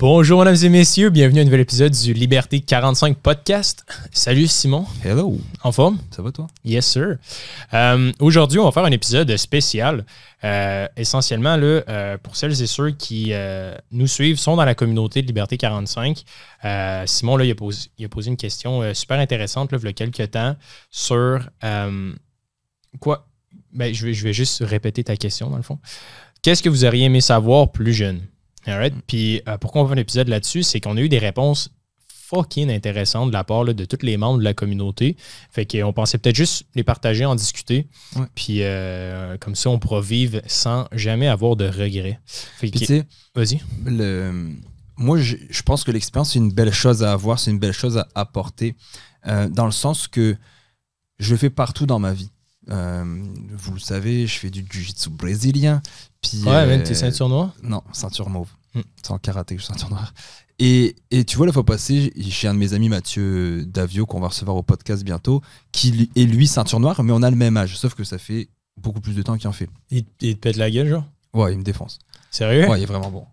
Bonjour, mesdames et messieurs. Bienvenue à un nouvel épisode du Liberté 45 podcast. Salut, Simon. Hello. En forme? Ça va, toi? Yes, sir. Euh, Aujourd'hui, on va faire un épisode spécial. Euh, essentiellement, là, euh, pour celles et ceux qui nous suivent, sont dans la communauté de Liberté 45. Euh, Simon, là, il, a posé, il a posé une question super intéressante là, il y a quelques temps sur quoi? Ben, je, vais, je vais juste répéter ta question, dans le fond. Qu'est-ce que vous auriez aimé savoir plus jeune? Alright? Puis euh, pourquoi on fait un épisode là-dessus? C'est qu'on a eu des réponses fucking intéressantes de la part là, de tous les membres de la communauté. Fait qu'on pensait peut-être juste les partager, en discuter. Ouais. Puis euh, comme ça, on pourra vivre sans jamais avoir de regrets. Fait que- Vas-y. le- moi, je, je pense que l'expérience, c'est une belle chose à avoir, c'est une belle chose à apporter, euh, dans le sens que je le fais partout dans ma vie. Euh, vous le savez, je fais du jiu-jitsu brésilien. Puis, Ouais, euh, même tes ceintures noires? Non, ceinture mauve. Hmm. C'est en karaté, je suis ceinture noire. Et, et tu vois, la fois passée, j'ai un de mes amis, Mathieu Davio, qu'on va recevoir au podcast bientôt, qui est lui ceinture noire, mais on a le même âge, sauf que ça fait beaucoup plus de temps qu'il en fait. Il, il te pète la gueule, genre? Ouais, il me défonce. Sérieux? Ouais, il est vraiment bon.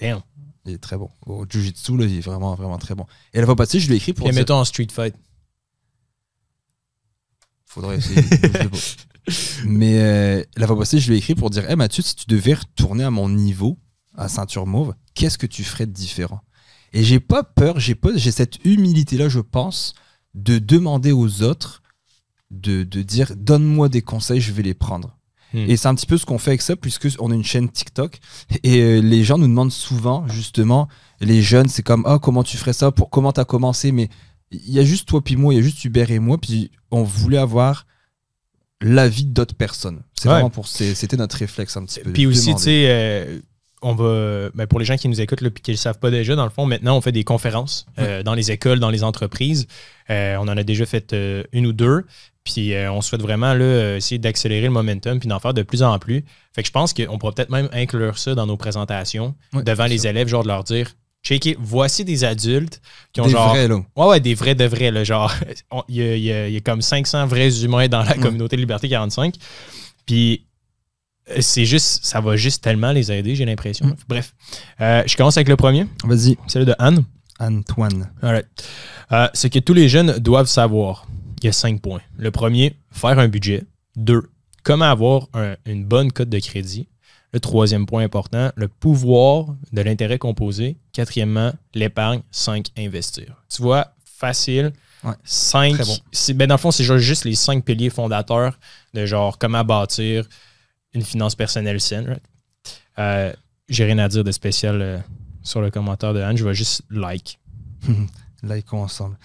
Damn. Il est très bon. Au Jiu-Jitsu, là, il est vraiment, vraiment très bon. Et la fois passée, je lui ai écrit pour Et dire... mettons en street fight. Faudrait essayer. Mais euh, la fois passée, je lui ai écrit pour dire Hey Mathieu, si tu devais retourner à mon niveau, à ceinture mauve, qu'est-ce que tu ferais de différent? Et j'ai pas peur, j'ai pas, j'ai cette humilité-là, je pense, de demander aux autres de, de dire Donne-moi des conseils, je vais les prendre. Hmm. Et c'est un petit peu ce qu'on fait avec ça, puisque on a une chaîne TikTok et euh, les gens nous demandent souvent, justement, les jeunes, c'est comme ah comment tu ferais ça, pour comment t'as commencé, mais il y a juste toi puis moi, il y a juste Hubert et moi, puis on voulait avoir l'avis d'autres personnes. C'est Ouais. vraiment pour c'était notre réflexe un petit peu. Puis aussi, tu sais, euh, on va. ben, pour les gens qui nous écoutent et qui ne le savent pas déjà, dans le fond, maintenant, on fait des conférences euh, dans les écoles, dans les entreprises. Euh, on en a déjà fait une ou deux. Puis on souhaite vraiment là, essayer d'accélérer le momentum puis d'en faire de plus en plus. Fait que je pense qu'on pourra peut-être même inclure ça dans nos présentations Ouais, devant les ça. élèves, genre de leur dire checker, voici des adultes qui ont Des genre. vrais, là. Ouais, ouais, des vrais de vrais. Là, genre, il y, y a- il y a comme 500 vrais humains dans la communauté Liberté 45. Puis, euh, c'est juste, ça va juste tellement les aider, j'ai l'impression. Mm. Bref, Euh, je commence avec le premier, Vas-y, celui de Anne. Antoine. Alright. Euh, ce que tous les jeunes doivent savoir, il y a cinq points. Le premier, faire un budget. Deux, comment avoir un- une bonne cote de crédit. Le troisième point important, le pouvoir de l'intérêt composé. Quatrièmement, l'épargne. Cinq, investir. Tu vois, facile. Ouais. Cinq. Bon. ben dans le fond, c'est genre juste les cinq piliers fondateurs de genre comment bâtir une finance personnelle saine. right? Euh, J'ai rien à dire de spécial euh, sur le commentaire de Anne. Je vais juste like. Likons ensemble.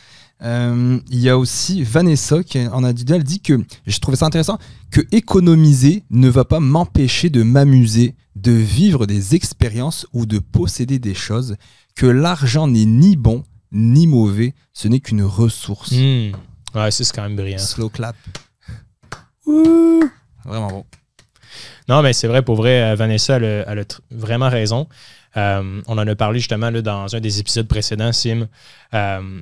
Euh, Il y a aussi Vanessa qui en a dit, elle dit que, je trouvais ça intéressant, que économiser ne va pas m'empêcher de m'amuser, de vivre des expériences ou de posséder des choses, que l'argent n'est ni bon ni mauvais, ce n'est qu'une ressource. Hmm. Ouais, c'est quand même brillant. Slow clap. Vraiment bon. Non, mais c'est vrai, pour vrai, euh, Vanessa, elle a, elle a tr- vraiment raison. Euh, on en a parlé justement là, dans un des épisodes précédents, Sim, euh,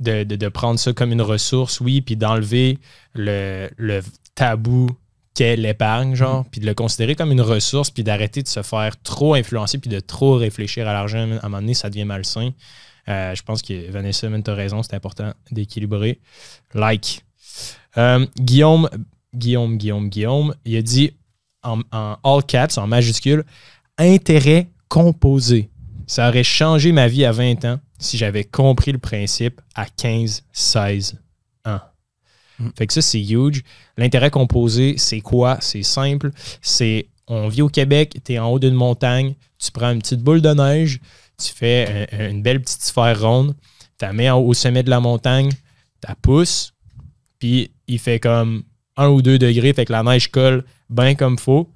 de, de- de prendre ça comme une ressource, oui, puis d'enlever le, le tabou qu'est l'épargne, genre, puis de le considérer comme une ressource, puis d'arrêter de se faire trop influencer, puis de trop réfléchir à l'argent. À un moment donné, ça devient malsain. Euh, je pense que Vanessa, même, t'as raison, c'est important d'équilibrer. Like. Euh, Guillaume, Guillaume, Guillaume, Guillaume, il a dit en, en all caps, en majuscule, intérêt composé. Ça aurait changé ma vie à 20 ans si j'avais compris le principe à 15, 16 ans. Mm. Fait que ça, c'est huge. L'intérêt composé, c'est quoi? C'est simple. C'est on vit au Québec, tu es en haut d'une montagne, tu prends une petite boule de neige, tu fais un- une belle petite sphère ronde, tu la mets au sommet de la montagne, tu la pousses, puis il fait comme 1 ou 2 degrés, fait que la neige colle bien comme faut.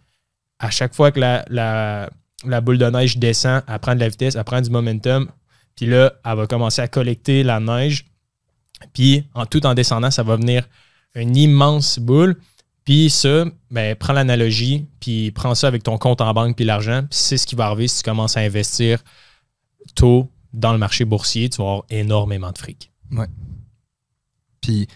À chaque fois que la, la- la boule de neige descend, elle prend de la vitesse, elle prend du momentum, puis là, elle va commencer à collecter la neige, puis en tout en descendant, ça va venir une immense boule. Puis ça, ben, prends l'analogie, puis prends ça avec ton compte en banque, puis l'argent, puis c'est ce qui va arriver si tu commences à investir tôt dans le marché boursier, tu vas avoir énormément de fric. Puis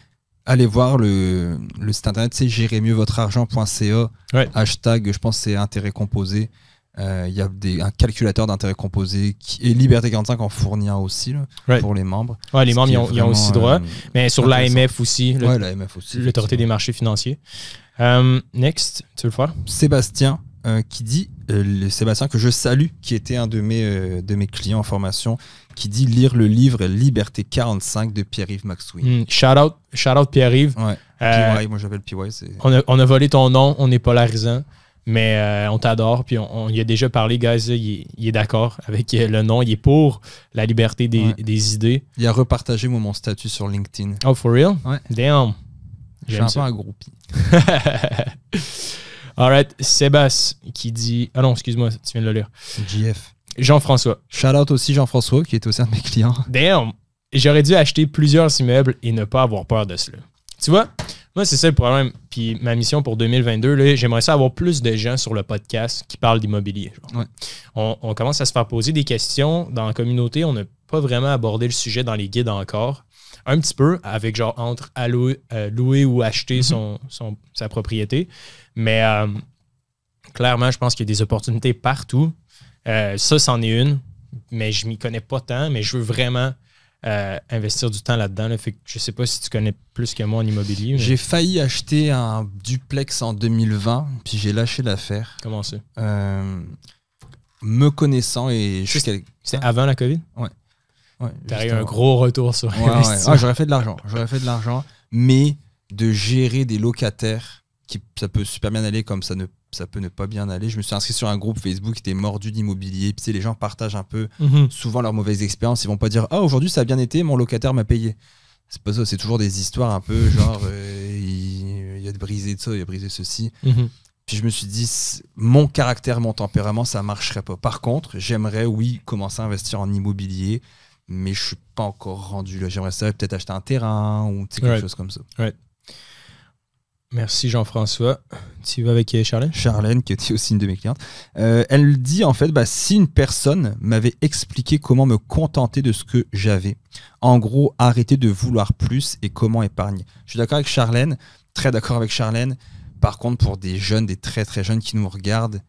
allez voir le, le site internet, c'est gérer mieux votre argent.ca. Ouais. Hashtag, je pense c'est intérêt composé. Euh, Il y a des, un calculateur d'intérêt composé qui, et Liberté 45 en fournit un aussi là, Right. pour les membres. Ouais, les membres, est ont, aussi droit. euh, Mais sur l'AMF aussi, ouais, l'autorité des marchés financiers. Euh, next, tu veux le faire? Sébastien euh, qui dit, euh, le Sébastien que je salue, qui était un de mes, euh, de mes clients en formation, qui dit lire le livre Liberté 45 de Pierre-Yves McSween. Hmm, shout out, shout out Pierre-Yves. Ouais, moi j'appelle PY, on, a, on a volé ton nom, on est polarisant, mais euh, on t'adore. Puis on, on y a déjà parlé, guys. là, il, est- il est d'accord avec euh, le nom. Il est pour la liberté des, Ouais. des idées. Il a repartagé moi, mon statut sur LinkedIn. Oh, for real? Ouais. Damn. Je suis un peu un groupie. Alright, Sébastien qui dit. Ah non, excuse-moi, tu viens de le lire. JF. Jean-François. Shout out aussi Jean-François qui est aussi un de mes clients. Damn! J'aurais dû acheter plusieurs immeubles et ne pas avoir peur de cela. Tu vois, moi, c'est ça le problème. Puis ma mission pour 2022, là, j'aimerais ça avoir plus de gens sur le podcast qui parlent d'immobilier. genre. Ouais. On, on commence à se faire poser des questions dans la communauté. On n'a pas vraiment abordé le sujet dans les guides encore. Un petit peu, avec genre entre allouer- euh, louer ou acheter Mhm. son, son- sa propriété. Mais euh, clairement, je pense qu'il y a des opportunités partout. Euh, ça, c'en est une, mais je m'y connais pas tant, mais je veux vraiment euh, investir du temps là-dedans. là. Fait que je sais pas si tu connais plus que moi en immobilier. mais J'ai failli acheter un duplex en 2020, puis j'ai lâché l'affaire. Comment ça? Euh, me connaissant et C'était avant la COVID? ouais, T'as eu un gros retour sur Ouais, ouais. Ah, j'aurais fait de l'argent, j'aurais fait de l'argent, mais de gérer des locataires, qui ça peut super bien aller comme ça ne ça peut ne pas bien aller. Je me suis inscrit sur un groupe Facebook qui était mordu d'immobilier. Puis les gens partagent un peu Mhm. souvent leurs mauvaises expériences. Ils vont pas dire ah aujourd'hui ça a bien été, mon locataire m'a payé. C'est pas ça, c'est toujours des histoires un peu genre euh, il, il a brisé de ça, il a brisé ceci. Mhm. Puis je me suis dit, mon caractère, mon tempérament, ça marcherait pas. Par contre, j'aimerais, oui, commencer à investir en immobilier, mais je suis pas encore rendu là. J'aimerais ça peut-être acheter un terrain ou quelque chose comme ça. Merci Jean-François. Tu vas avec euh, Charlène? Charlène, qui était aussi une de mes clientes, euh, elle dit en fait, bah, si une personne m'avait expliqué comment me contenter de ce que j'avais, en gros, arrêter de vouloir plus et comment épargner. Je suis d'accord avec Charlène, très d'accord avec Charlène. Par contre, pour des jeunes, des très très jeunes qui nous regardent,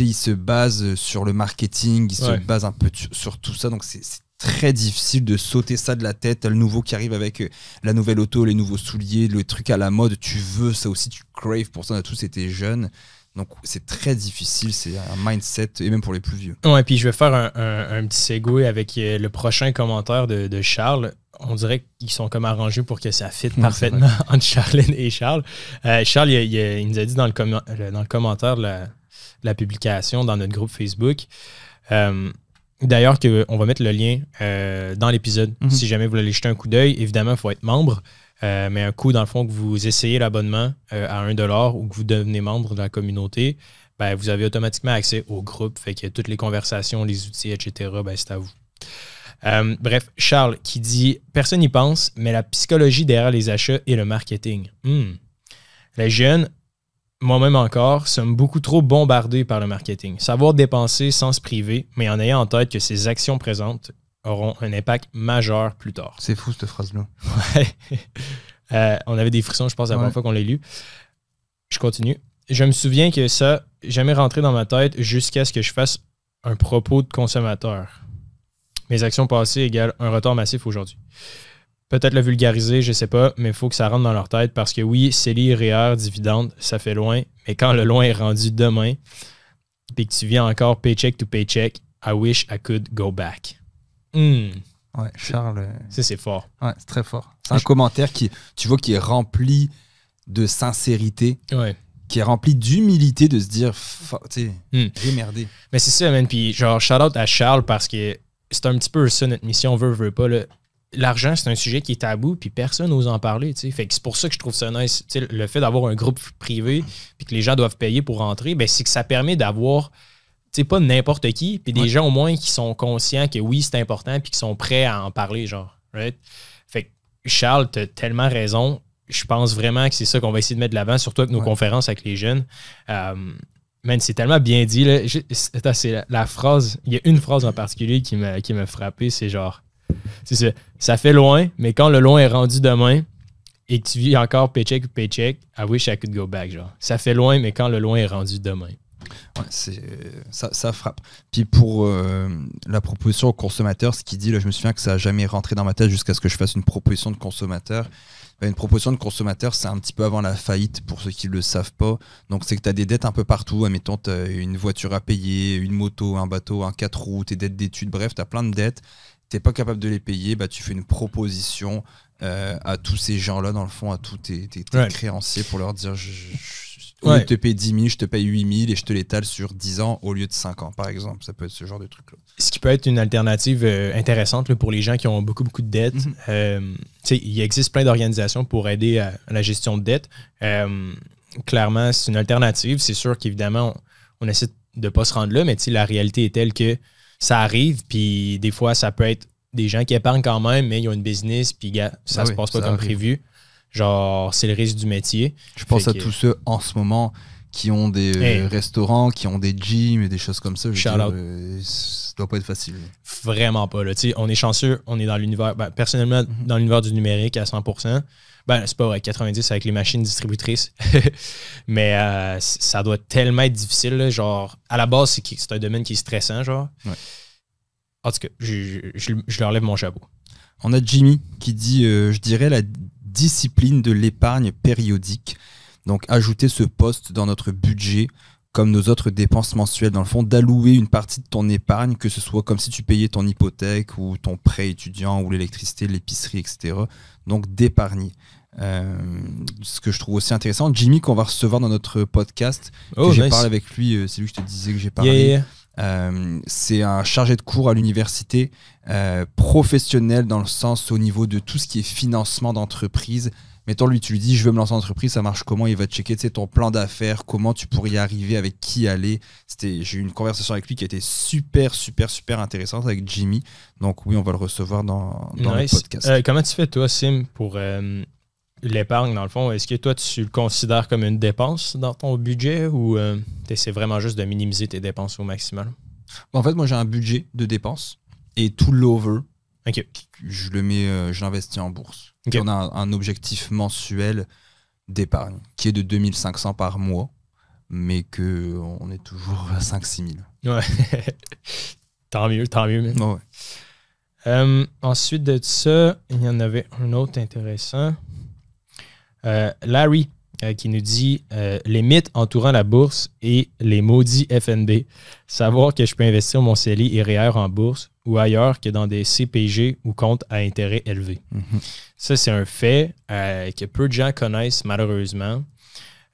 ils se basent sur le marketing, ils Ouais. se basent un peu sur tout ça, donc c'est très difficile de sauter ça de la tête. T'as le nouveau qui arrive avec euh, la nouvelle auto, les nouveaux souliers, le truc à la mode, tu veux ça aussi, tu craves pour ça, on a tous été jeunes. Donc c'est très difficile, c'est un mindset, et même pour les plus vieux. Ouais, puis je vais faire un, un- un petit segue avec euh, le prochain commentaire de, de Charles. On dirait qu'ils sont comme arrangés pour que ça fitte Ouais, parfaitement entre Charlène et Charles. Euh, Charles, il, nous a dit dans le, dans le commentaire de la, de la publication dans notre groupe Facebook, euh, d'ailleurs, qu'on va mettre le lien euh, dans l'épisode. Mhm. Si jamais vous voulez jeter un coup d'œil, évidemment, il faut être membre. Euh, mais un coup, dans le fond, que vous essayez l'abonnement euh, à 1$ ou que vous devenez membre de la communauté, ben, vous avez automatiquement accès au groupe. Fait que toutes les conversations, les outils, etc., ben, c'est à vous. Euh, bref, Charles qui dit Personne n'y pense, mais la psychologie derrière les achats et le marketing. Hmm. Les jeunes, moi-même encore, sommes beaucoup trop bombardés par le marketing. Savoir dépenser sans se priver, mais en ayant en tête que ces actions présentes auront un impact majeur plus tard. C'est fou cette phrase-là. Ouais. Euh, on avait des frissons, je pense, la première fois qu'on l'a lu. Je continue. Je me souviens que ça jamais rentré dans ma tête jusqu'à ce que je fasse un propos de consommateur. Mes actions passées égale un retard massif aujourd'hui. Peut-être le vulgariser, je sais pas, mais il faut que ça rentre dans leur tête parce que oui, CELI, REER, dividende, ça fait loin, mais quand le loin est rendu demain, puis que tu viens encore paycheck to paycheck, I wish I could go back. Hmm, Ouais, Charles, euh, ça c'est fort. ouais, c'est très fort. C'est un commentaire qui, tu vois, qui est rempli de sincérité, Ouais. qui est rempli d'humilité de se dire, tu sais, Hmm. j'ai merdé. Mais c'est ça, man. Puis genre, shout out à Charles parce que c'est un petit peu ça notre mission, veut, veut pas. là. L'argent, c'est un sujet qui est tabou, puis personne n'ose en parler. Fait que c'est pour ça que je trouve ça nice. Le fait d'avoir un groupe privé, puis que les gens doivent payer pour rentrer, ben, c'est que ça permet d'avoir, tu sais, pas n'importe qui, puis des Ouais. gens au moins qui sont conscients que oui, c'est important, puis qui sont prêts à en parler, genre. Right? Fait que Charles, t'as tellement raison. Je pense vraiment que c'est ça qu'on va essayer de mettre de l'avant, surtout avec nos Ouais. conférences avec les jeunes. Euh, Man, c'est tellement bien dit. Là. Je- c'est- attends, c'est la, la phrase. Il y a une phrase en particulier qui m'a, qui m'a frappé. C'est genre. C'est ça. Ça fait loin, mais quand le loin est rendu demain et que tu vis encore paycheck ou paycheck, I wish I could go back. Genre. Ça fait loin, mais quand le loin est rendu demain. C'est, ça, ça frappe. Puis pour euh, la proposition au consommateur, ce qu'il dit, là, je me souviens que ça n'a jamais rentré dans ma tête jusqu'à ce que je fasse une proposition de consommateur. Bah, Une proposition de consommateur, c'est un petit peu avant la faillite pour ceux qui ne le savent pas. Donc, c'est que tu as des dettes un peu partout. Admettons, tu as une voiture à payer, une moto, un bateau, un 4 roues, tes dettes d'études, bref, tu as plein de dettes. Tu n'es pas capable de les payer, bah, tu fais une proposition euh, à tous ces gens-là, dans le fond, à tous tes, tes- tes Ouais. créanciers pour leur dire je, je- Ouais. te payer 10 000, je te paye 8 000 et je te l'étale sur 10 ans au lieu de 5 ans, par exemple. Ça peut être ce genre de truc-là. Ce qui peut être une alternative euh, intéressante là, pour les gens qui ont beaucoup, beaucoup de dettes. Mhm. Euh, il existe plein d'organisations pour aider à, à la gestion de dettes. Clairement, c'est une alternative. C'est sûr qu'évidemment, on, on essaie de ne pas se rendre là, mais la réalité est telle que ça arrive, puis des fois, ça peut être des gens qui épargnent quand même, mais ils ont une business, puis gars, ça Ah se oui, passe pas comme arrive. prévu. Genre, c'est le risque du métier. Je pense Fait à que- tous ceux en ce moment qui ont des euh, Hey. restaurants, qui ont des gyms et des choses comme ça. Je veux Shout dire, out. euh, ça doit pas être facile. Vraiment pas. Là. On est chanceux, on est dans l'univers, ben, personnellement, Mhm. dans l'univers du numérique à 100%. Ben, c'est pas vrai, 90 avec les machines distributrices. Mais euh, ça doit tellement être difficile. là, genre, à la base, c'est un domaine qui est stressant. Genre. Ouais. En tout cas, je, je- je leur lève mon chapeau. On a Jimmy qui dit, euh, je dirais, la discipline de l'épargne périodique. Donc, ajouter ce poste dans notre budget, comme nos autres dépenses mensuelles, dans le fond, d'allouer une partie de ton épargne, que ce soit comme si tu payais ton hypothèque ou ton prêt étudiant ou l'électricité, l'épicerie, etc. Donc, d'épargner. Euh, ce que je trouve aussi intéressant, Jimmy, qu'on va recevoir dans notre podcast, que Oh, j'ai nice. parlé avec lui, euh, c'est lui que je te disais que j'ai parlé. Yeah, yeah. Euh, c'est un chargé de cours à l'université professionnel dans le sens au niveau de tout ce qui est financement d'entreprise. Mettons, lui, tu lui dis, je veux me lancer en entreprise, ça marche comment? Il va checker tu sais, ton plan d'affaires, comment tu pourrais y arriver, avec qui aller. C'était, j'ai eu une conversation avec lui qui était super, super, super intéressante avec Jimmy. Donc oui, on va le recevoir dans, dans Nice. le podcast. Comment tu fais, toi, Sim, pour l'épargne, dans le fond? Est-ce que toi, tu le considères comme une dépense dans ton budget ou tu essaies vraiment juste de minimiser tes dépenses au maximum? En fait, moi, j'ai un budget de dépenses et tout l'over, je le mets, euh, je l'investis en bourse. On a un, un objectif mensuel d'épargne qui est de 2500 par mois, mais que on est toujours à 5-6 000. Ouais. tant mieux, tant mieux. Ouais, ouais. Euh, ensuite de ça, il y en avait un autre intéressant. Euh, Larry euh, qui nous dit euh, les mythes entourant la bourse et les maudits FNB. Savoir que je peux investir mon CELI et REER en bourse ou ailleurs que dans des CPG ou comptes à intérêt élevé. Mhm. Ça, c'est un fait que peu de gens connaissent malheureusement.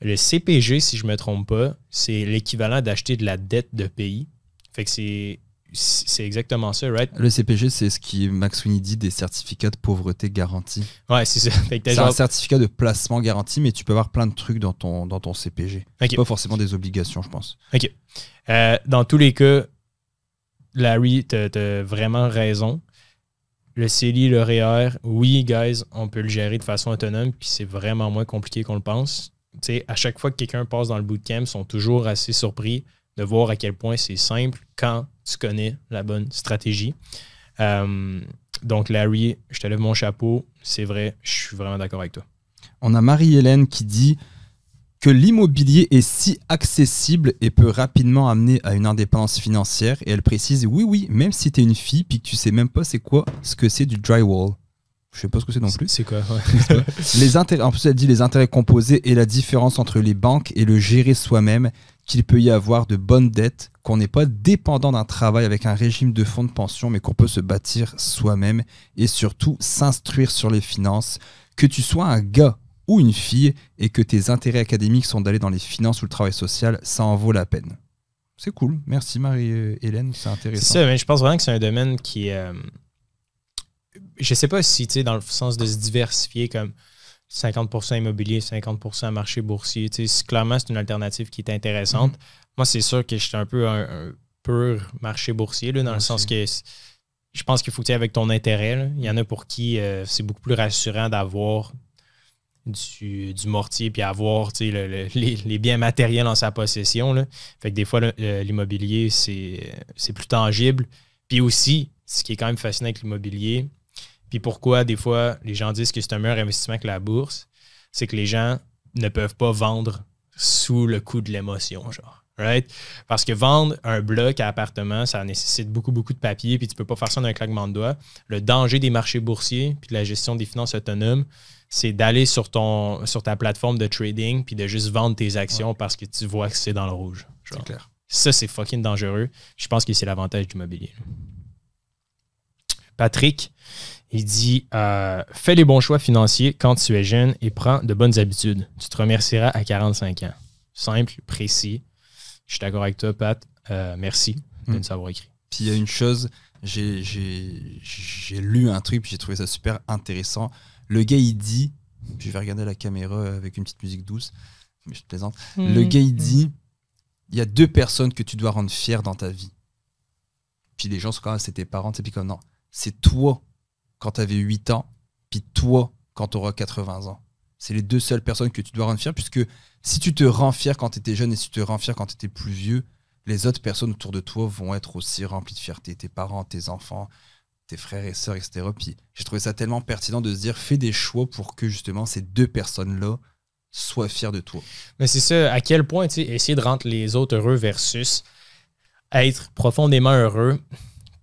Le CPG, si je ne me trompe pas, c'est l'équivalent d'acheter de la dette de pays. Fait que c'est c'est exactement ça, right? Le CPG, c'est ce qui Max Winnie dit des certificats de pauvreté garantis. Ouais, c'est ça. C'est genre- un certificat de placement garanti, mais tu peux avoir plein de trucs dans ton, dans ton CPG. Ok. Pas forcément des obligations, je pense. Euh, dans tous les cas, Larry, t'as t'as vraiment raison. Le CELI, le REER, oui, guys, on peut le gérer de façon autonome, puis c'est vraiment moins compliqué qu'on le pense. Tu sais, à chaque fois que quelqu'un passe dans le bootcamp, ils sont toujours assez surpris de voir à quel point c'est simple quand tu connais la bonne stratégie. Euh, donc, Larry, je te lève mon chapeau. C'est vrai, je suis vraiment d'accord avec toi. On a Marie-Hélène qui dit que l'immobilier est si accessible et peut rapidement amener à une indépendance financière. Et elle précise oui, oui, même si tu es une fille puis que tu sais même pas c'est quoi ce que c'est du drywall. Je sais pas ce que c'est non plus. C'est quoi? ouais. Les intérêts, en plus, elle dit les intérêts composés et la différence entre les banques et le gérer soi-même, qu'il peut y avoir de bonnes dettes, qu'on n'est pas dépendant d'un travail avec un régime de fonds de pension, mais qu'on peut se bâtir soi-même et surtout s'instruire sur les finances, que tu sois un gars ou une fille et que tes intérêts académiques sont d'aller dans les finances ou le travail social, ça en vaut la peine. C'est cool. Merci Marie-Hélène, c'est C'est intéressant. ça, mais je pense vraiment que c'est un domaine qui euh, je sais pas si, tu sais, dans le sens de se diversifier comme 50% immobilier, 50% marché boursier, tu sais, c'est- clairement, c'est une alternative qui est intéressante. Mhm. Moi, c'est sûr que j'étais un peu un, un pur marché boursier, là, dans le sens que je pense qu'il faut que tu aies avec ton intérêt. là. Il y en a pour qui euh, c'est beaucoup plus rassurant d'avoir du, du mortier puis avoir le- le- les, les biens matériels en sa possession. Là. Fait que des fois, l'immobilier, c'est c'est plus tangible. Puis aussi, ce qui est quand même fascinant avec l'immobilier, puis pourquoi des fois les gens disent que c'est un meilleur investissement que la bourse, c'est que les gens ne peuvent pas vendre sous le coup de l'émotion, genre. Right? Parce que vendre un bloc à appartement, ça nécessite beaucoup, beaucoup de papier, puis tu peux pas faire ça d'un claquement de doigts. Le danger des marchés boursiers, puis de la gestion des finances autonomes, c'est d'aller sur, ton, sur ta plateforme de trading, puis de juste vendre tes actions parce que tu vois que c'est dans le rouge. C'est clair. Ça, c'est fucking dangereux. Je pense que c'est l'avantage du mobilier. Patrick, il dit euh, Fais les bons choix financiers quand tu es jeune et prends de bonnes habitudes. Tu te remercieras à 45 ans. Simple, précis. Je suis d'accord avec toi, Pat. Euh, merci de Mm. nous avoir écrit. Puis il y a une chose, j'ai- lu un truc, puis j'ai trouvé ça super intéressant. Le gars, il dit, je vais regarder la caméra avec une petite musique douce, mais je te plaisante. Le Mm. gars, il dit, il y a deux personnes que tu dois rendre fières dans ta vie. Puis les gens sont comme, ah, c'est tes parents, sais, puis comme, non, c'est toi quand tu avais 8 ans, puis toi quand tu auras 80 ans. C'est les deux seules personnes que tu dois rendre fières, puisque si tu te rends fier quand tu étais jeune et si tu te rends fier quand tu étais plus vieux, les autres personnes autour de toi vont être aussi remplies de fierté. Tes parents, tes enfants, tes frères et sœurs, etc. Puis j'ai trouvé ça tellement pertinent de se dire, fais des choix pour que justement ces deux personnes-là soient fiers de toi. Mais c'est ça, à quel point, essayer de rendre les autres heureux versus être profondément heureux,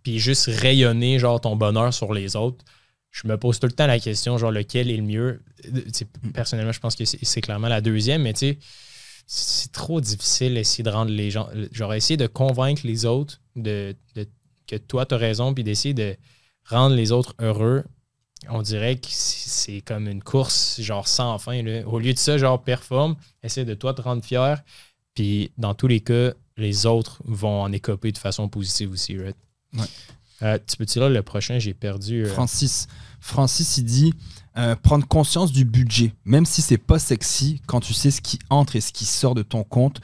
puis juste rayonner, genre, ton bonheur sur les autres. Je me pose tout le temps la question, genre, lequel est le mieux? Euh, sais, Personnellement, je pense que c'est clairement la deuxième, mais tu sais, c'est trop difficile d'essayer de rendre les gens. Genre, essayer de convaincre les autres de, de- que toi, tu as raison, puis d'essayer de rendre les autres heureux. On dirait que c'est c'est comme une course, genre, sans fin. là. Au lieu de ça, genre, performe, essaie de toi te rendre fier. Puis, dans tous les cas, les autres vont en écoper de façon positive aussi, right? Ouais. Euh, tu peux le prochain, j'ai perdu. euh, Francis, Francis, il dit euh, prendre conscience du budget, même si c'est pas sexy, quand tu sais ce qui entre et ce qui sort de ton compte.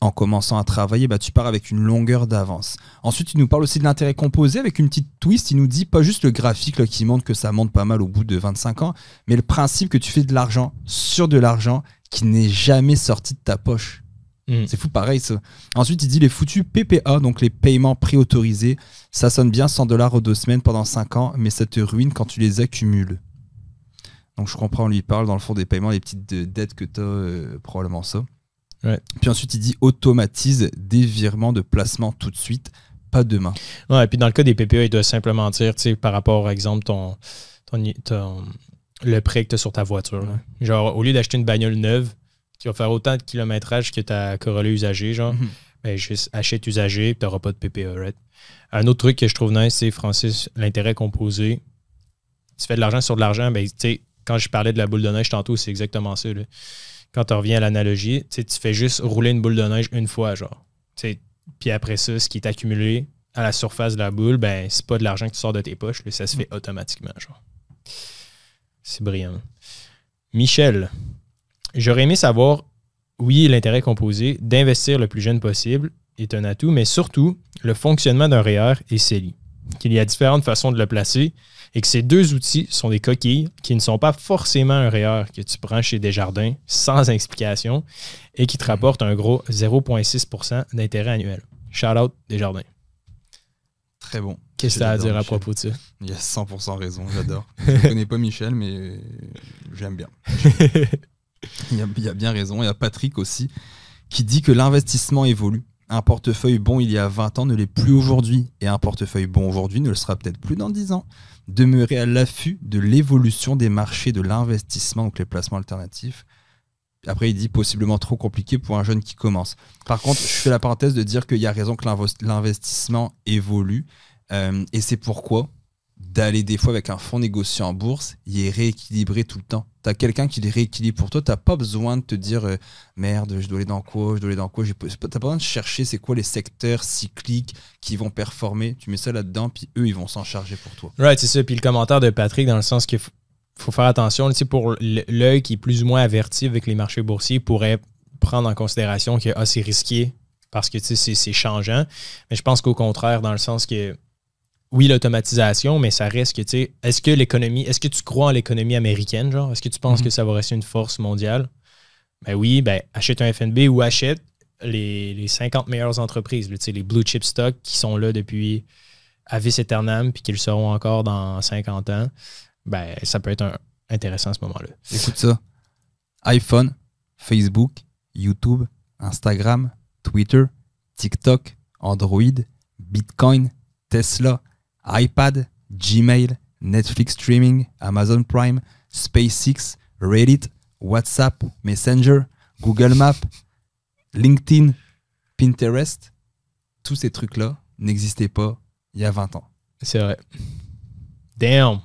En commençant à travailler, bah, tu pars avec une longueur d'avance. Ensuite, il nous parle aussi de l'intérêt composé avec une petite twist. Il nous dit pas juste le graphique là, qui montre que ça monte pas mal au bout de 25 ans, mais le principe que tu fais de l'argent sur de l'argent qui n'est jamais sorti de ta poche. Hmm. C'est fou pareil ça. Ensuite, il dit les foutus PPA, donc les paiements préautorisés. Ça sonne bien 100 dollars aux deux semaines pendant 5 ans, mais ça te ruine quand tu les accumules. Donc je comprends, on lui parle dans le fond des paiements, les petites euh, dettes que tu as, probablement ça. Ouais. Puis ensuite, il dit automatise des virements de placement tout de suite, pas demain. Ouais, et puis dans le cas des PPE, il doit simplement dire, tu sais, par rapport, par exemple, ton, ton, ton- le prêt que tu as sur ta voiture. Genre, au lieu d'acheter une bagnole neuve qui va faire autant de kilométrage que ta Corolla usagée, genre, Mhm. ben, juste achète usagé, tu n'auras pas de PPE, right? Un autre truc que je trouve nice, c'est, Francis, l'intérêt composé. Tu fais de l'argent sur de l'argent, ben, tu sais, quand je parlais de la boule de neige tantôt, c'est exactement ça. là. Quand tu reviens à l'analogie, tu tu fais juste rouler une boule de neige une fois, genre. Tu Puis après ça, ce qui est accumulé à la surface de la boule, ben, c'est pas de l'argent qui sort de tes poches, là, ça se fait automatiquement, genre. C'est brillant. Michel, j'aurais aimé savoir, oui, l'intérêt composé, d'investir le plus jeune possible est un atout, mais surtout le fonctionnement d'un REER et CELI, qu'il y a différentes façons de le placer et que ces deux outils sont des coquilles qui ne sont pas forcément un REER que tu prends chez Desjardins sans explication et qui te rapportent un gros 0,6% d'intérêt annuel. Shout out Desjardins. Très bon. Qu'est-ce que tu as à dire à propos de ça? Il a 100% raison, j'adore. Je ne connais pas Michel, mais j'aime bien. Il il a bien raison. Il y a Patrick aussi qui dit que l'investissement évolue. Un portefeuille bon il y a 20 ans ne l'est plus aujourd'hui. Et un portefeuille bon aujourd'hui ne le sera peut-être plus dans 10 ans. Demeurer à l'affût de l'évolution des marchés de l'investissement, donc les placements alternatifs. Après, il dit possiblement trop compliqué pour un jeune qui commence. Par contre, je fais la parenthèse de dire qu'il y a raison que l'invest- l'investissement évolue. Euh, et c'est pourquoi d'aller des fois avec un fonds négocié en bourse, il est rééquilibré tout le temps. Tu as quelqu'un qui le rééquilibre pour toi, tu pas besoin de te dire euh, merde, je dois aller dans quoi, je dois aller dans quoi. Tu n'as pas besoin de chercher c'est quoi les secteurs cycliques qui vont performer. Tu mets ça là-dedans, puis eux, ils vont s'en charger pour toi. Right, c'est ça. Puis le commentaire de Patrick, dans le sens qu'il faut, faire attention, tu pour l'œil qui est plus ou moins averti avec les marchés boursiers, pourrait prendre en considération que ah, c'est risqué parce que tu sais, c'est changeant. Mais je pense qu'au contraire, dans le sens que oui, l'automatisation, mais ça reste que, tu sais, est-ce que l'économie, est-ce que tu crois en l'économie américaine, genre? Est-ce que tu penses Mhm. que ça va rester une force mondiale? Ben oui, ben achète un FNB ou achète les, les 50 meilleures entreprises, tu sais, les blue chip stocks qui sont là depuis à vis aeternam puis qui le seront encore dans 50 ans. Ben, ça peut être un- intéressant à ce moment-là. Écoute ça iPhone, Facebook, YouTube, Instagram, Twitter, TikTok, Android, Bitcoin, Tesla, iPad, Gmail, Netflix Streaming, Amazon Prime, SpaceX, Reddit, WhatsApp, Messenger, Google Maps, LinkedIn, Pinterest, tous ces trucs-là n'existaient pas il y a 20 ans. C'est vrai. Damn.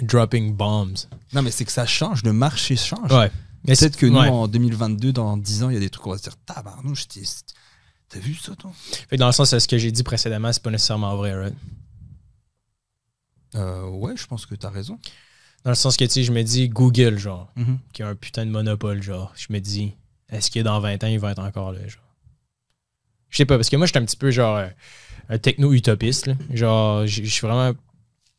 Dropping bombs. Non, mais c'est que ça change, le marché change. Ouais. Peut-être que nous, ouais. en 2022, dans 10 ans, il y a des trucs où on va se dire Tabarnouche, t'as vu ça, toi? Fait que dans le sens, ce que j'ai dit précédemment, c'est pas nécessairement vrai, right? Euh, Ouais, je pense que t'as raison. Dans le sens que, tu sais, je me dis Google, genre, Mhm. qui a un putain de monopole, genre. Je me dis, est-ce que dans 20 ans, il va être encore là, genre? Je sais pas, parce que moi, je suis un petit peu, genre, un, techno-utopiste. Genre, je je suis vraiment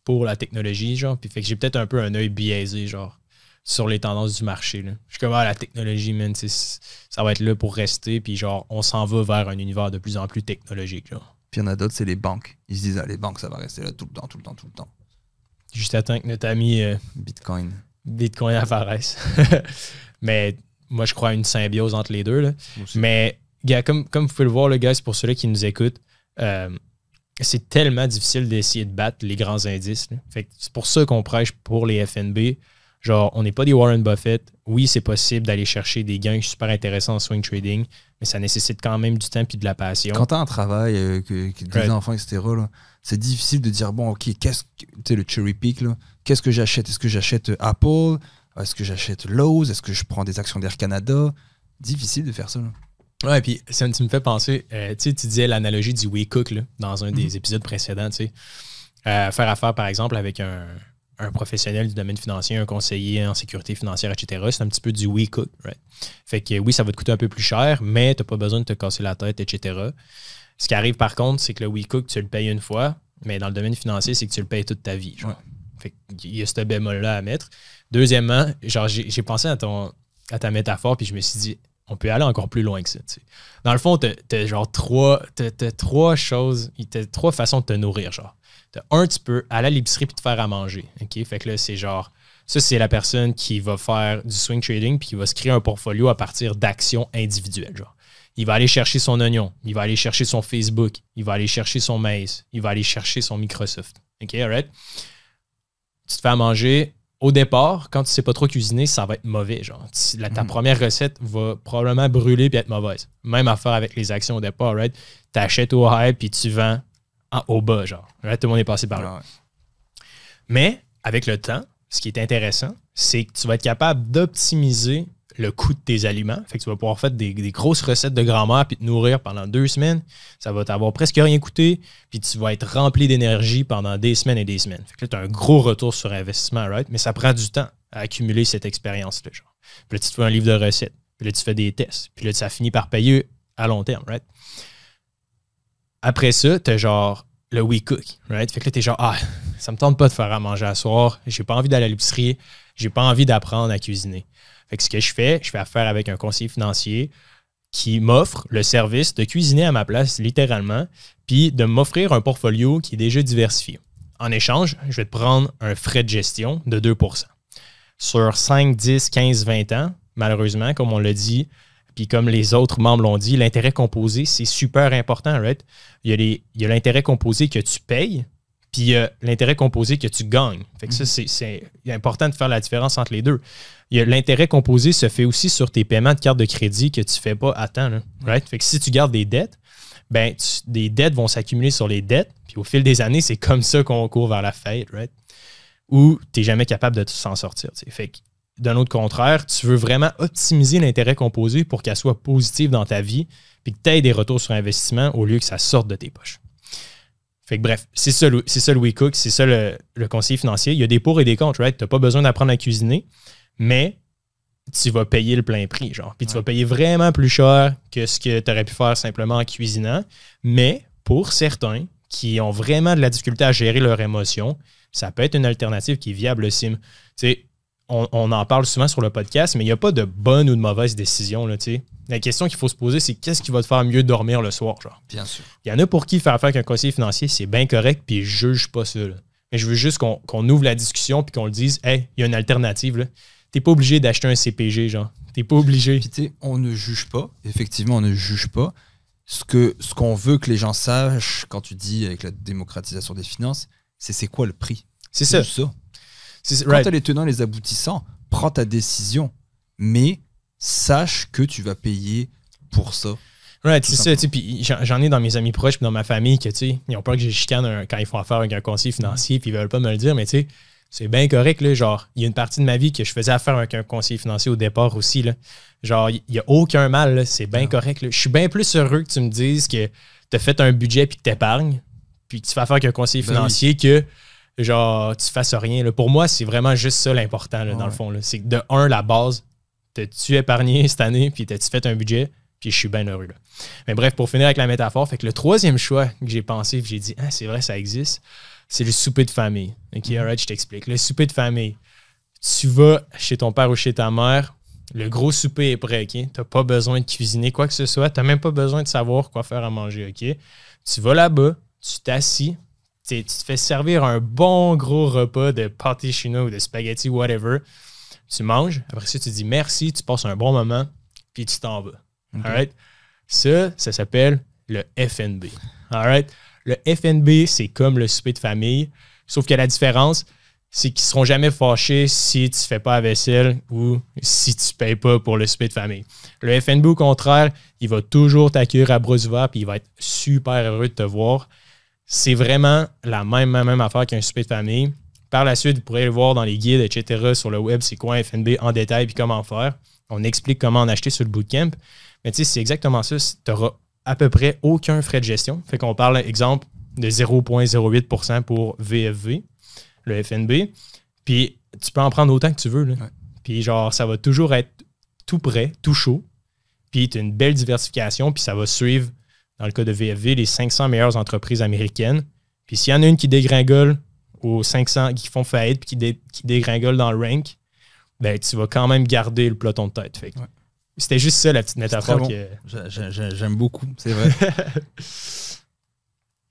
pour la technologie, genre. Puis fait que j'ai peut-être un peu un œil biaisé, genre, sur les tendances du marché, là. Je suis comme, ah, la technologie, man, ça va être là pour rester, puis genre, on s'en va vers un univers de plus en plus technologique, genre. Puis il y en a d'autres, c'est les banques. Ils se disent Ah, les banques, ça va rester là tout le temps, tout le temps, tout le temps. Juste à temps que notre ami euh, Bitcoin. Bitcoin apparaisse. Mais moi, je crois à une symbiose entre les deux, là. Mais, gars, comme, comme vous pouvez le voir, le gars, c'est pour ceux-là qui nous écoutent, euh, c'est tellement difficile d'essayer de battre les grands indices. là. Fait c'est pour ça qu'on prêche pour les FNB. Genre, on n'est pas des Warren Buffett. Oui, c'est possible d'aller chercher des gains super intéressants en swing trading, mais ça nécessite quand même du temps et de la passion. Quand t'as un travail, euh, que, que des Right. enfants, etc., c'est difficile de dire bon, ok, qu'est-ce que. Tu sais, le cherry pick, là, qu'est-ce que j'achète? Est-ce que j'achète euh, Apple? Est-ce que j'achète Lowe's? Est-ce que je prends des actions d'Air Canada? Difficile de faire ça. là. Ouais, puis ça tu me fait penser, euh, tu sais, tu disais l'analogie du We Cook là, dans un des Mhm. épisodes précédents, tu sais. Euh, faire affaire, par exemple, avec un, un professionnel du domaine financier, un conseiller en sécurité financière, etc., c'est un petit peu du We Cook, right? Fait que oui, ça va te coûter un peu plus cher, mais tu n'as pas besoin de te casser la tête, etc. Ce qui arrive, par contre, c'est que le We Cook, tu le payes une fois, mais dans le domaine financier, c'est que tu le payes toute ta vie. Genre. Fait qu'il y a ce bémol-là à mettre. Deuxièmement, genre, j'ai pensé à, ton, à ta métaphore, puis je me suis dit, on peut aller encore plus loin que ça. Dans le fond, t'as as genre trois, t'as- t'as trois choses, t'as trois façons de te nourrir. Genre, T'as un, tu peux aller à l'épicerie puis te faire à manger. OK? Fait que là, c'est genre, ça, c'est la personne qui va faire du swing trading puis qui va se créer un portfolio à partir d'actions individuelles. Genre. Il va aller chercher son oignon, il va aller chercher son Facebook, il va aller chercher son maïs, il va aller chercher son Microsoft. OK, alright? Tu te fais à manger. Au départ, quand tu sais pas trop cuisiner, ça va être mauvais. Genre, la- ta Mhm. première recette va probablement brûler puis être mauvaise. Même affaire avec les actions au départ, right? Tu achètes au high puis tu vends en- au bas, genre. Tout le monde est passé par là. Ouais. Mais avec le temps, ce qui est intéressant, c'est que tu vas être capable d'optimiser le coût de tes aliments. Fait que tu vas pouvoir faire des, des grosses recettes de grand-mère puis te nourrir pendant deux semaines. Ça va t'avoir presque rien coûté. Puis tu vas être rempli d'énergie pendant des semaines et des semaines. Fait que là, tu as un gros retour sur investissement, right? Mais ça prend du temps à accumuler cette expérience-là. Genre. Puis là, tu te fais un livre de recettes. Puis là, tu fais des tests. Puis là, ça finit par payer à long terme, right? Après ça, tu as genre le We Cook, right? Fait que là, tu es genre, ah, ça me tente pas de faire à manger à soir. J'ai pas envie d'aller à l'épicerie. J'ai pas envie d'apprendre à cuisiner. Fait que ce que je fais, je fais affaire avec un conseiller financier qui m'offre le service de cuisiner à ma place, littéralement, puis de m'offrir un portfolio qui est déjà diversifié. En échange, je vais te prendre un frais de gestion de 2% Sur 5, 10, 15, 20 ans, malheureusement, comme on l'a dit, puis comme les autres membres l'ont dit, l'intérêt composé, c'est super important, right? Il y a l'intérêt composé que tu payes, puis il y a l'intérêt composé que tu gagnes. Fait que ça, c'est- c'est important de faire la différence entre les deux. L'intérêt composé se fait aussi sur tes paiements de carte de crédit que tu ne fais pas à temps. là, right? Fait que si tu gardes des dettes, ben, tu- des dettes vont s'accumuler sur les dettes, puis au fil des années, c'est comme ça qu'on court vers la faillite, right? Ou tu n'es jamais capable de s'en sortir. Fait que d'un autre contraire, tu veux vraiment optimiser l'intérêt composé pour qu'elle soit positive dans ta vie, puis que tu aies des retours sur investissement au lieu que ça sorte de tes poches. Fait que bref, c'est ça, le- c'est ça Cook, c'est ça le, le conseiller financier. Il y a des pour et des contre, right? Tu n'as pas besoin d'apprendre à cuisiner, mais tu vas payer le plein prix, genre. Puis tu Ouais. vas payer vraiment plus cher que ce que tu aurais pu faire simplement en cuisinant. Mais pour certains qui ont vraiment de la difficulté à gérer leurs émotions, ça peut être une alternative qui est viable, Sim. Tu sais, on, on en parle souvent sur le podcast, mais il n'y a pas de bonne ou de mauvaise décision, là, tu. La question qu'il faut se poser, c'est qu'est-ce qui va te faire mieux dormir le soir, genre? Bien sûr. Il y en a pour qui faire affaire avec un conseiller financier, c'est bien correct, puis je juge pas ça. là. Mais je veux juste qu'on qu'on ouvre la discussion puis qu'on le dise, hey, il y a une alternative. là. t'es pas obligé d'acheter un CPG, genre. T'es pas obligé. Puis tu on ne juge pas. Effectivement, on ne juge pas. Ce que ce qu'on veut que les gens sachent quand tu dis avec la démocratisation des finances, c'est c'est quoi le prix? C'est ça. C'est- Quand t'as les tenants, les aboutissants, prends ta décision, mais sache que tu vas payer pour ça. Right, c'est ça, tu puis j'en ai dans mes amis proches puis dans ma famille que, tu ils ont peur que je chicane un- quand ils font affaire avec un conseiller financier puis ils veulent pas me le dire, mais tu sais, c'est bien correct, là, genre, il y a une partie de ma vie que je faisais affaire avec un conseiller financier au départ aussi, là. Genre, il y a aucun mal, c'est bien Ah. correct, là. Je suis bien plus heureux que tu me dises que tu as fait un budget puis que t'épargnes, puis que tu fais affaire avec un conseiller Ben financier que, genre, tu fasses rien, là. Pour moi, c'est vraiment juste ça l'important, là, dans Ouais. le fond, là. C'est que de un, la base, t'as-tu épargné cette année puis t'as-tu fait un budget, puis je suis bien heureux, là. Mais bref, pour finir avec la métaphore, fait que le troisième choix que j'ai pensé, puis j'ai dit, ah, c'est vrai, ça existe, c'est le souper de famille. Ok, alright, je t'explique. Le souper de famille, tu vas chez ton père ou chez ta mère, le gros souper est prêt, ok? T'as pas besoin de cuisiner quoi que ce soit, t'as même pas besoin de savoir quoi faire à manger, ok? Tu vas là-bas, tu t'assis, tu te fais servir un bon gros repas de pâté chinois ou de spaghetti, whatever. Tu manges, après ça, tu dis merci, tu passes un bon moment, puis tu t'en vas. Ok. Alright? Ça, ça s'appelle le FNB. Alright? Le FNB, c'est comme le souper de famille, sauf que la différence, c'est qu'ils seront jamais fâchés si tu fais pas la vaisselle ou si tu payes pas pour le souper de famille. Le FNB, au contraire, il va toujours t'accueillir à bras ouverts puis il va être super heureux de te voir. C'est vraiment la même, même, même affaire qu'un souper de famille. Par la suite, vous pourrez le voir dans les guides, etc. sur le web, c'est quoi un FNB en détail puis comment faire. On explique comment en acheter sur le bootcamp. Mais tu sais, c'est exactement ça. Tu n'auras à peu près aucun frais de gestion. Fait qu'on parle, exemple, de 0,08% pour VFV, le FNB. Puis tu peux en prendre autant que tu veux. là. Ouais. Puis genre, ça va toujours être tout prêt, tout chaud. Puis tu as une belle diversification. Puis ça va suivre, dans le cas de VFV, les 500 meilleures entreprises américaines. Puis s'il y en a une qui dégringole aux 500 qui font faillite puis qui, dé- qui dégringole dans le rank, ben tu vas quand même garder le peloton de tête. Fait que Ouais. C'était juste ça la petite métaphore bon. que- J'a- j'a- j'a- J'aime beaucoup, c'est vrai.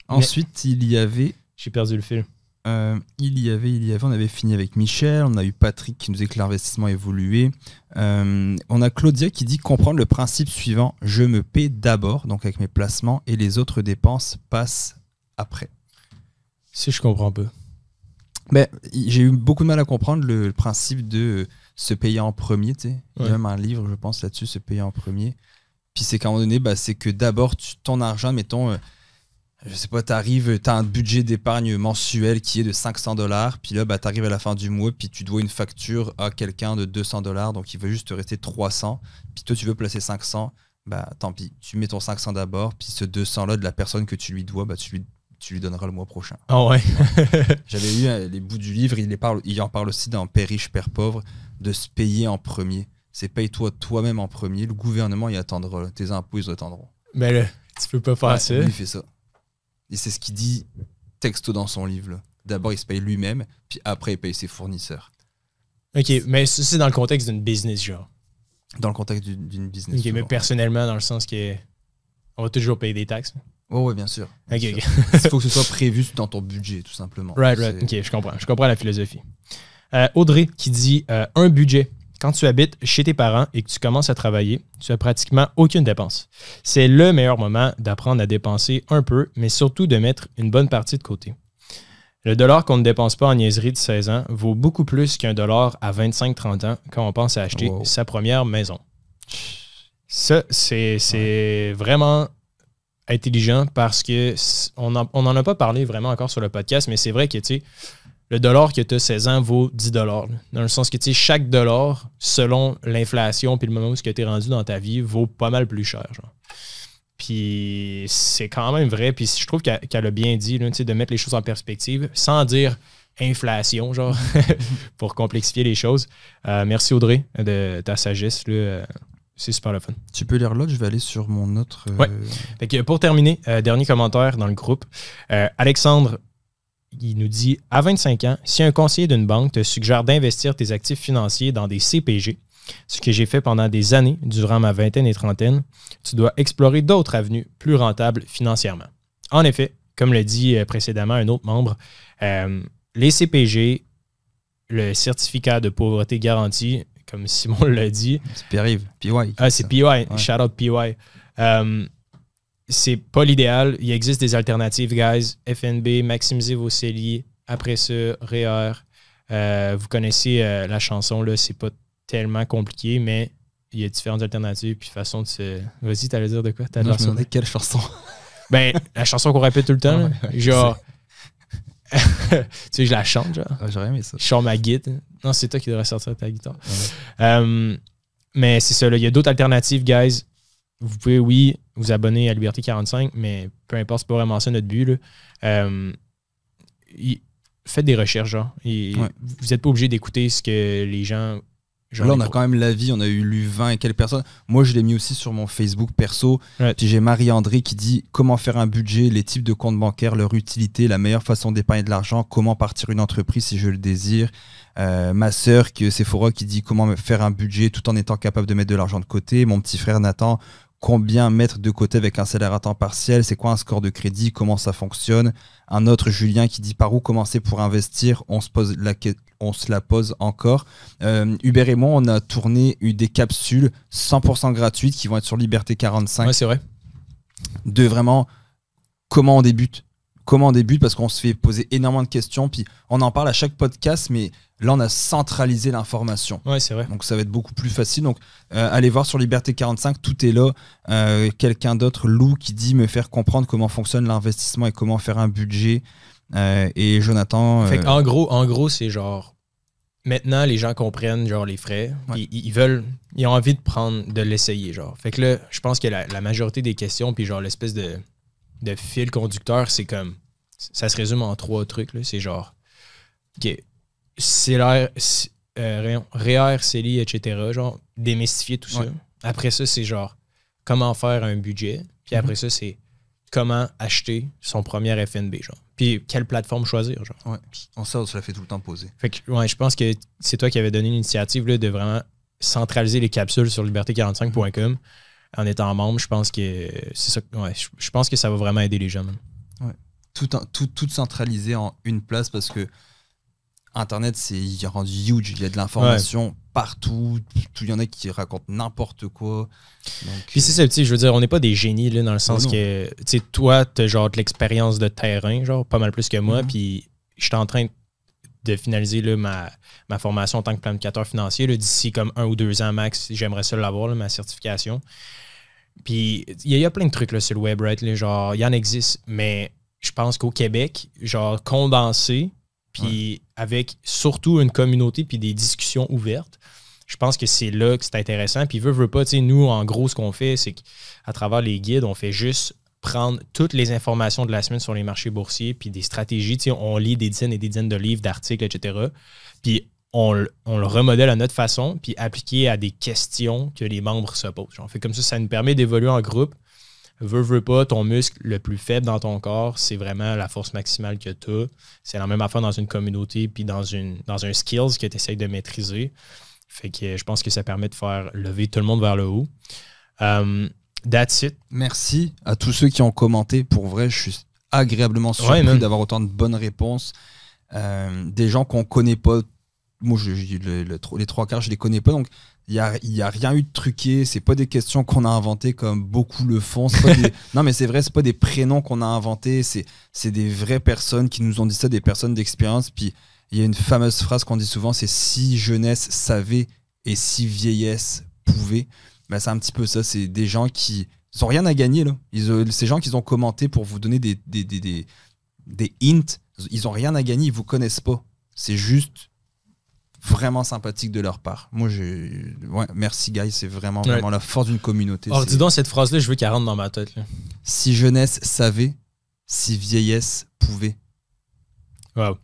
Ensuite, il y avait j'ai perdu le fil. Euh, il y avait, il y avait, on avait fini avec Michel, on a eu Patrick qui nous dit que l'investissement évolué. Euh, on a Claudia qui dit comprendre le principe suivant je me paie d'abord, donc avec mes placements, et les autres dépenses passent après. Si je comprends pas. Mais j'ai eu beaucoup de mal à comprendre le, le principe de se payer en premier. tu sais. Il y a même un livre, je pense, là-dessus, se payer en premier. Puis c'est qu'à un moment donné, bah, c'est que d'abord, ton argent, mettons, euh, je sais pas, t'arrives, t'as un budget d'épargne mensuel qui est de 500 dollars, puis là, bah, t'arrives à la fin du mois, puis tu dois une facture à quelqu'un de 200 dollars, donc il va juste te rester 300, puis toi, tu veux placer 500, bah tant pis, tu mets ton 500 d'abord, puis ce 200-là de la personne que tu lui dois, bah, tu lui, tu lui donneras le mois prochain. Ah ouais. J'avais lu euh, les bouts du livre, il, les parle, il en parle aussi dans Père riche, Père pauvre, de se payer en premier. C'est paye-toi toi-même en premier, le gouvernement y attendra, tes impôts ils attendront. Mais là, tu peux pas Ouais, lui, il fait ça. Et c'est ce qu'il dit texto dans son livre. là. D'abord il se paye lui-même, puis après il paye ses fournisseurs. Ok, mais c'est dans le contexte d'une business, genre. Dans le contexte d'une business. Ok, mais personnellement, dans le sens que on va toujours payer des taxes. Ouais, ouais, bien sûr. Bien ok. sûr. Il faut que ce soit prévu dans ton budget, tout simplement. Right, right. Ok, je comprends. Je comprends la philosophie. Euh, Audrey qui dit euh, un budget. Quand tu habites chez tes parents et que tu commences à travailler, tu as pratiquement aucune dépense. C'est le meilleur moment d'apprendre à dépenser un peu, mais surtout de mettre une bonne partie de côté. Le dollar qu'on ne dépense pas en niaiserie de 16 ans vaut beaucoup plus qu'un dollar à 25-30 ans quand on pense à acheter Wow. sa première maison. Ça, c'est vraiment intelligent parce que on n'en a pas parlé vraiment encore sur le podcast, mais c'est vrai que tu sais, le dollar que tu as 16 ans vaut 10 dollars. Dans le sens que tu sais, chaque dollar, selon l'inflation puis le moment où tu es rendu dans ta vie, vaut pas mal plus cher. genre. Puis c'est quand même vrai. Puis je trouve qu'elle a bien dit là, de mettre les choses en perspective sans dire inflation, genre, pour complexifier les choses. Euh, merci Audrey de ta sagesse. là. C'est super le fun. Tu peux lire l'autre, je vais aller sur mon autre. euh, Ouais. Fait que pour terminer, euh, dernier commentaire dans le groupe. Euh, Alexandre, il nous dit À 25 ans, si un conseiller d'une banque te suggère d'investir tes actifs financiers dans des CPG, ce que j'ai fait pendant des années durant ma vingtaine et trentaine, tu dois explorer d'autres avenues plus rentables financièrement. En effet, comme l'a dit euh, précédemment un autre membre, euh, les CPG, le certificat de pauvreté garanti comme Simon l'a dit. C'est. PY. Ah, c'est PY. Shout out PY. Euh, c'est pas l'idéal. Il existe des alternatives, guys. FNB, maximisez vos CELI. Après ça, REER. Euh, vous connaissez euh, la chanson, là, c'est pas tellement compliqué, mais il y a différentes alternatives. Puis façon de se. Vas-y, t'allais dire de quoi T'as non, je demandais quelle chanson Ben, la chanson qu'on répète tout le temps. genre. tu sais, je la chante, genre. J'aurais aimé ça. Je chante ma guitare. Non, c'est toi qui devrais sortir ta guitare. Euh, mais c'est ça, là. Il y a d'autres alternatives, guys. Vous pouvez, oui, vous abonner à Liberté 45, mais peu importe, c'est pas vraiment ça notre but. Là. Euh, faites des recherches, genre. Et Vous n'êtes pas obligé d'écouter ce que les gens. Genre, là, on a quand même l'avis, on a eu lu 20 et quelques personnes. Moi, je l'ai mis aussi sur mon Facebook perso. Puis j'ai Marie-André qui dit comment faire un budget, les types de comptes bancaires, leur utilité, la meilleure façon d'épargner de l'argent, comment partir une entreprise si je le désire. Euh, ma sœur, Sephora, qui dit comment faire un budget tout en étant capable de mettre de l'argent de côté? Mon petit frère Nathan, combien mettre de côté avec un salaire à temps partiel, c'est quoi un score de crédit, comment ça fonctionne. Un autre Julien qui dit par où commencer pour investir, on se, pose la, on se la pose encore. Euh, Hubert et moi, on a tourné des capsules 100% gratuites qui vont être sur Liberté 45. Ouais, c'est vrai. De vraiment comment on débute, comment on débute parce qu'on se fait poser énormément de questions. Puis on en parle à chaque podcast, mais là, on a centralisé l'information. Ouais, c'est vrai. Donc ça va être beaucoup plus facile. Donc euh, allez voir sur Liberté 45, tout est là. Euh, quelqu'un d'autre, Lou, qui dit me faire comprendre comment fonctionne l'investissement et comment faire un budget. Euh, et Jonathan. en gros, en gros c'est genre. Maintenant, les gens comprennent genre les frais. Ils, veulent, ils ont envie de prendre, de l'essayer genre. Fait que là, je pense que la, la majorité des questions, puis genre l'espèce de de fil conducteur, c'est comme. Ça se résume en trois trucs. C'est genre. OK. C'est l'air. Euh, REER, CELI, etc. Genre, démystifier tout ça. Après ça, c'est genre comment faire un budget. Puis après mhm. ça, c'est comment acheter son premier FNB. Genre. Puis quelle plateforme choisir. Genre. Ouais. On se l'a fait tout le temps poser. Fait que, ouais, je pense que c'est toi qui avais donné l'initiative de vraiment centraliser les capsules sur liberté45.com en étant membre, je pense que c'est ça. Ouais, je, pense que ça va vraiment aider les jeunes. Ouais. Tout, tout, tout centralisé en une place parce que Internet, c'est rendu huge. Il y a de l'information partout. Il y en a qui racontent n'importe quoi. Puis c'est ça, je veux dire, on n'est pas des génies là, dans le sens que, tu sais, toi, tu as genre de l'expérience de terrain, genre pas mal plus que moi. Mm-hmm. Puis je suis en train de finaliser là, ma, ma, formation en tant que planificateur financier. D'ici comme un ou deux ans max, j'aimerais ça l'avoir, ma certification. Puis il y, a plein de trucs là, sur le web, right? genre, il y en existe, mais je pense qu'au Québec, genre condensé, puis avec surtout une communauté puis des discussions ouvertes, je pense que c'est là que c'est intéressant. Puis veut, veut pas, tu sais, nous, en gros, ce qu'on fait, c'est qu'à travers les guides, on fait juste prendre toutes les informations de la semaine sur les marchés boursiers, puis des stratégies. Tu sais, on lit des dizaines et des dizaines de livres, d'articles, etc. Puis on, le remodèle à notre façon, puis appliqué à des questions que les membres se posent. Genre, fait comme ça, ça nous permet d'évoluer en groupe. Veux, veux pas, ton muscle le plus faible dans ton corps, c'est vraiment la force maximale que tu as. C'est la même affaire dans une communauté, puis dans, une, dans un skills que tu essayes de maîtriser. Fait que je pense que ça permet de faire lever tout le monde vers le haut. Um, that's it. Merci à tous ceux qui ont commenté. Pour vrai, je suis agréablement surpris d'avoir autant de bonnes réponses. Euh, des gens qu'on connaît pas moi, je, les trois quarts, je les connais pas, donc il n'y a, y a rien eu de truqué. C'est pas des questions qu'on a inventées comme beaucoup le font. non, mais c'est vrai, c'est pas des prénoms qu'on a inventés. C'est des vraies personnes qui nous ont dit ça, des personnes d'expérience. Puis il y a une fameuse phrase qu'on dit souvent, c'est si jeunesse savait et si vieillesse pouvait. Ben, c'est un petit peu ça. C'est des gens qui n'ont rien à gagner. Là. Ils, ces gens qui ont commenté pour vous donner des, des, des, des hints, ils n'ont rien à gagner, ils vous connaissent pas. C'est juste vraiment sympathique de leur part. Moi, je, ouais, merci, guys. C'est vraiment, vraiment la force d'une communauté. Alors, dis donc, cette phrase-là, je veux qu'elle rentre dans ma tête. Si jeunesse savait, si vieillesse pouvait. Wow.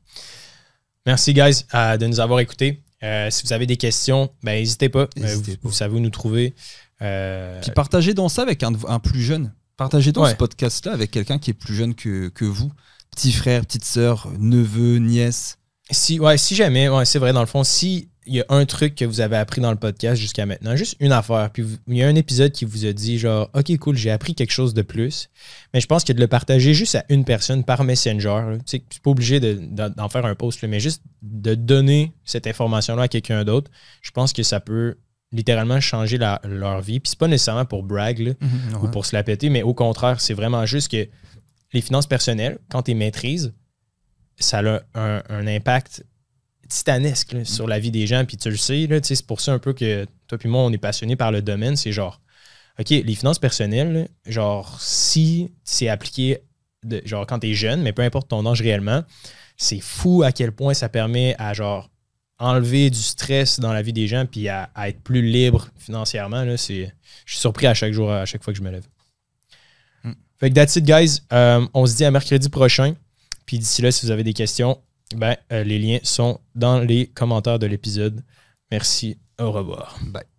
Merci, guys, de nous avoir écoutés. Euh, si vous avez des questions, ben, n'hésitez pas. Euh, vous, savez où nous trouver. Euh, Puis partagez donc ça avec un, plus jeune. Partagez donc ce podcast-là avec quelqu'un qui est plus jeune que, que vous. Petit frère, petite sœur, neveu, nièce. Si, ouais, si jamais, ouais, c'est vrai, dans le fond, si il y a un truc que vous avez appris dans le podcast jusqu'à maintenant, juste une affaire, puis il y a un épisode qui vous a dit genre, OK, cool, j'ai appris quelque chose de plus, mais je pense que de le partager juste à une personne par Messenger, tu sais, c'est pas obligé d'en faire un post, mais juste de donner cette information-là à quelqu'un d'autre, je pense que ça peut littéralement changer leur vie. Puis c'est pas nécessairement pour brag mhm, ou pour se la péter, mais au contraire, c'est vraiment juste que les finances personnelles, quand tu les maîtrises, ça a un, impact titanesque sur la vie des gens. Puis tu le sais, c'est pour ça un peu que toi et moi, on est passionnés par le domaine. C'est genre, OK, les finances personnelles, genre, si c'est appliqué de, genre quand tu es jeune, mais peu importe ton âge réellement, c'est fou à quel point ça permet à genre enlever du stress dans la vie des gens puis à, être plus libre financièrement. Là, c'est, je suis surpris à chaque jour, à chaque fois que je me lève. Hmm. Fait que that's it, guys. Euh, on se dit à mercredi prochain. Puis d'ici là, si vous avez des questions, ben, euh, les liens sont dans les commentaires de l'épisode. Merci. Au revoir. Bye.